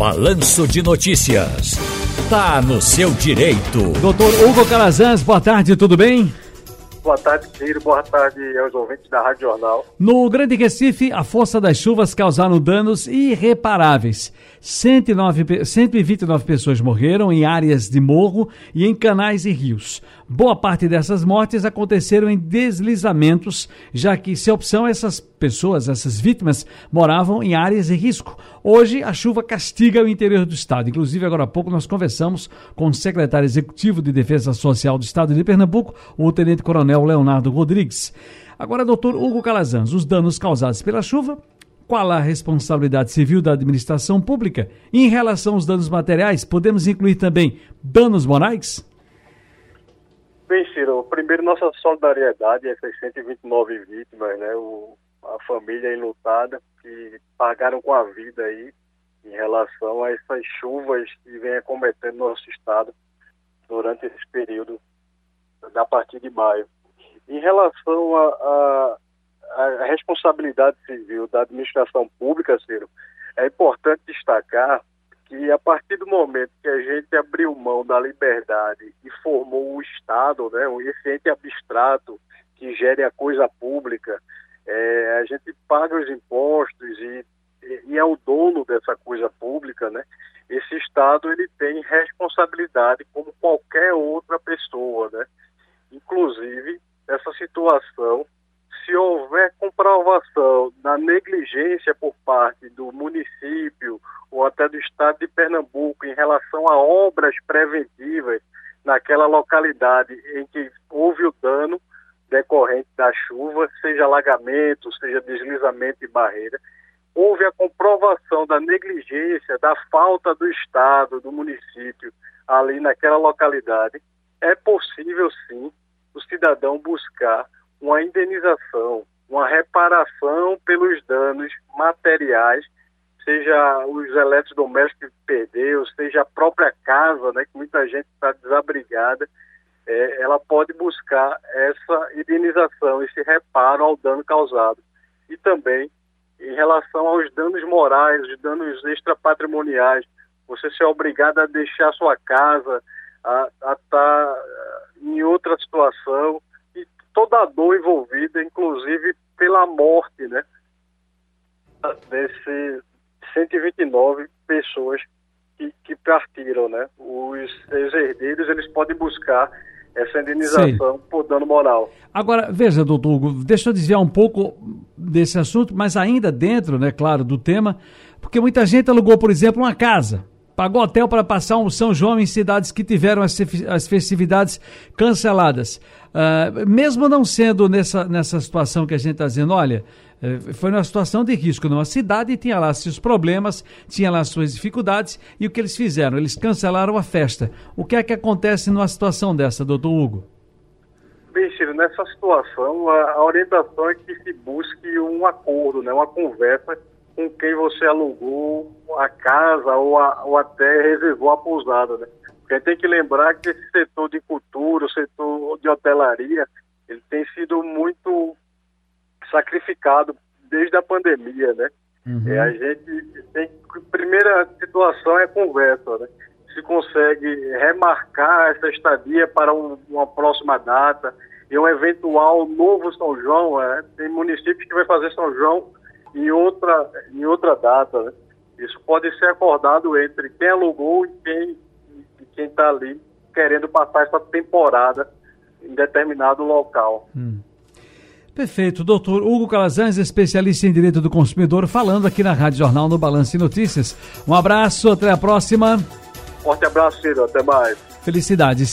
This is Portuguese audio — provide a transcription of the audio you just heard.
Balanço de Notícias. Tá no seu direito. Doutor Hugo Calazans, boa tarde, tudo bem? Boa tarde, Ciro. Boa tarde aos ouvintes da Rádio Jornal. No Grande Recife, a força das chuvas causaram danos irreparáveis. 109, 129 pessoas morreram em áreas de morro e em canais e rios. Boa parte dessas mortes aconteceram em deslizamentos, já que, se opção, essas pessoas, essas vítimas, moravam em áreas de risco. Hoje, a chuva castiga o interior do estado. Inclusive, agora há pouco, nós conversamos com o secretário executivo de Defesa Social do estado de Pernambuco, o tenente-coronel Leonardo Rodrigues. Agora, doutor Hugo Calazans, os danos causados pela chuva qual a responsabilidade civil da administração pública? em relação aos danos materiais, podemos incluir também danos morais? Bem, Ciro, primeiro nossa solidariedade a essas 129 vítimas, né? O, a família enlutada que pagaram com a vida aí em relação a essas chuvas que vem acometendo nosso estado durante esse período da partir de maio. Em relação a, a a responsabilidade civil da administração pública, Ciro, é importante destacar que a partir do momento que a gente abriu mão da liberdade e formou o Estado, né, esse ente abstrato que gere a coisa pública, é, a gente paga os impostos e, e é o dono dessa coisa pública, né? Esse Estado ele tem responsabilidade como qualquer outra pessoa, né? Inclusive essa situação se houver comprovação da negligência por parte do município ou até do estado de Pernambuco em relação a obras preventivas naquela localidade em que houve o dano decorrente da chuva, seja alagamento, seja deslizamento de barreira, houve a comprovação da negligência, da falta do estado, do município ali naquela localidade, é possível sim o cidadão buscar uma indenização, uma reparação pelos danos materiais, seja os eletrodomésticos que perdeu, seja a própria casa, né, que muita gente está desabrigada, é, ela pode buscar essa indenização, esse reparo ao dano causado. E também, em relação aos danos morais, os danos extrapatrimoniais, você ser obrigado a deixar sua casa, a estar tá em outra situação, toda a dor envolvida, inclusive pela morte, né? Desses 129 pessoas que, que partiram, né? Os, os herdeiros, eles podem buscar essa indenização Sim. por dano moral. Agora, veja, doutor Hugo, deixa eu desviar um pouco desse assunto, mas ainda dentro, né, claro, do tema, porque muita gente alugou, por exemplo, uma casa pagou hotel para passar um São João em cidades que tiveram as, festividades canceladas. Uh, mesmo não sendo nessa, nessa situação que a gente está dizendo, olha, eh, foi uma situação de risco numa cidade tinha lá seus problemas, tinha lá suas dificuldades, e o que eles fizeram? Eles cancelaram a festa. O que é que acontece numa situação dessa, doutor Hugo? Bem, Ciro, nessa situação, a, a orientação é que se busque um acordo, né, uma conversa com quem você alugou a casa ou, a, ou até reservou a pousada, né? Porque tem que lembrar que esse setor de cultura, o setor de hotelaria, ele tem sido muito sacrificado desde a pandemia, né? Uhum. É, a gente tem primeira situação é conversa, né? Se consegue remarcar essa estadia para um, uma próxima data e um eventual novo São João, é, tem municípios que vai fazer São João em outra, em outra data. Né? Isso pode ser acordado entre quem alugou e quem quem está ali querendo passar essa temporada em determinado local. Hum. Perfeito. Doutor Hugo Calazans, especialista em direito do consumidor, falando aqui na Rádio Jornal no Balanço e Notícias. Um abraço, até a próxima. Forte abraço, Ciro. Até mais. Felicidades.